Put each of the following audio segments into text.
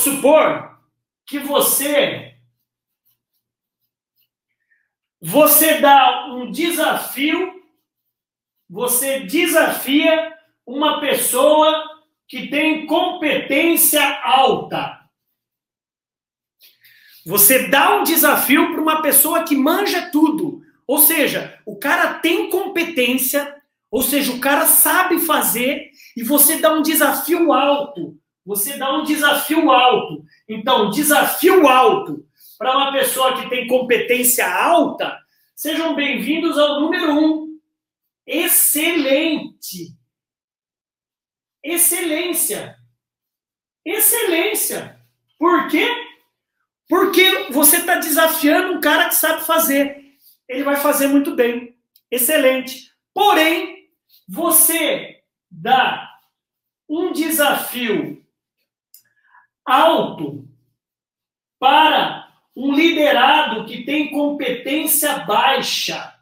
supor que você você dá um desafio, você desafia uma pessoa que tem competência alta. Você dá um desafio para uma pessoa que manja tudo. Ou seja, o cara tem competência, ou seja, o cara sabe fazer, e você dá um desafio alto. Você dá um desafio alto. Então, desafio alto para uma pessoa que tem competência alta, sejam bem-vindos ao número um. Excelente. Excelência. Excelência. Por quê? Porque você está desafiando um cara que sabe fazer. Ele vai fazer muito bem. Excelente. Porém, você dá um desafio alto para um liderado que tem competência baixa.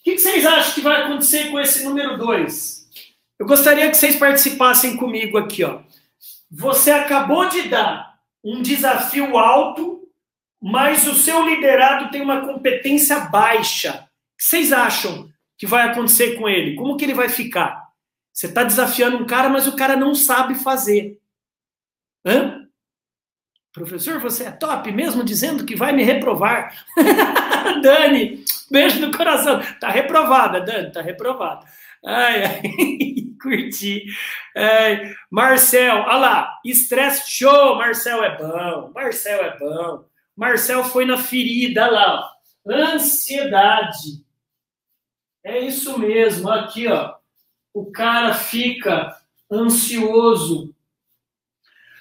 O que vocês acham que vai acontecer com esse número 2? Eu gostaria que vocês participassem comigo aqui, ó. Você acabou de dar um desafio alto, mas o seu liderado tem uma competência baixa. O que vocês acham que vai acontecer com ele? Como que ele vai ficar? Você está desafiando um cara, mas o cara não sabe fazer. Hã? Professor, você é top, mesmo dizendo que vai me reprovar. Dani, beijo no coração. Tá reprovada, Dani, tá reprovada. Ai, ai, curti. Ai, Marcel, olha lá, estresse show, Marcel é bom, Marcel é bom. Marcel foi na ferida, olha lá, ansiedade. É isso mesmo, aqui, ó. O cara fica ansioso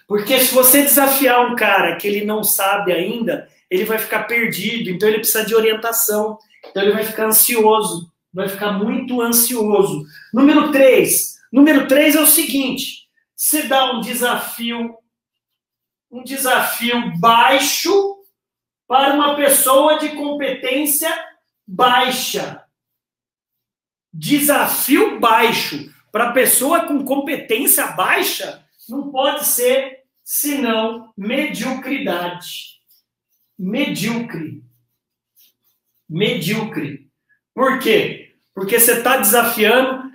porque se você desafiar um cara que ele não sabe ainda, ele vai ficar perdido, então ele precisa de orientação. Então ele vai ficar ansioso, vai ficar muito ansioso. Número 3. Número 3 é o seguinte: você dá um desafio um desafio baixo para uma pessoa de competência baixa. Desafio baixo para pessoa com competência baixa não pode ser senão mediocridade. Medíocre. Medíocre. Por quê? Porque você está desafiando,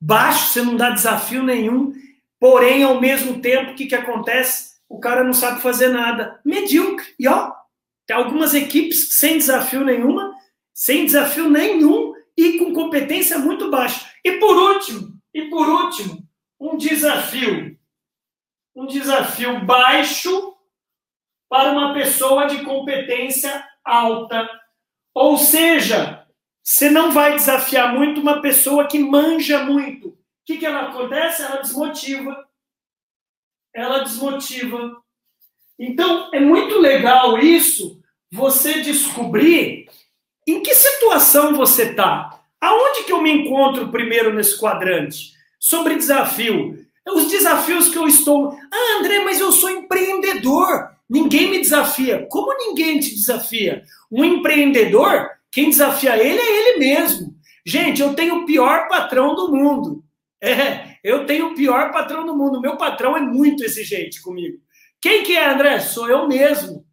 baixo, você não dá desafio nenhum, porém, ao mesmo tempo, o que, que acontece? O cara não sabe fazer nada. Medíocre. E ó, tem algumas equipes sem desafio nenhuma, sem desafio nenhum e com competência muito baixa. E por último, e por último, um desafio um desafio baixo para uma pessoa de competência alta. Ou seja, você não vai desafiar muito uma pessoa que manja muito. O que, que ela acontece? Ela desmotiva. Ela desmotiva. Então, é muito legal isso, você descobrir situação você está. Aonde que eu me encontro primeiro nesse quadrante? Sobre desafio. Os desafios que eu estou. Ah, André, mas eu sou empreendedor. Ninguém me desafia. Como ninguém te desafia? Um empreendedor, quem desafia ele é ele mesmo. Gente, eu tenho o pior patrão do mundo. É, eu tenho o pior patrão do mundo. Meu patrão é muito exigente comigo. Quem que é, André? Sou eu mesmo.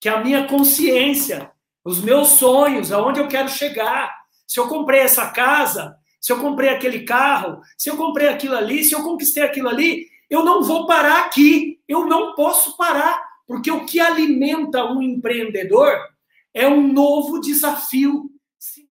Que é a minha consciência, os meus sonhos, aonde eu quero chegar. Se eu comprei essa casa, se eu comprei aquele carro, se eu comprei aquilo ali, se eu conquistei aquilo ali, eu não vou parar aqui. Eu não posso parar, porque o que alimenta um empreendedor é um novo desafio.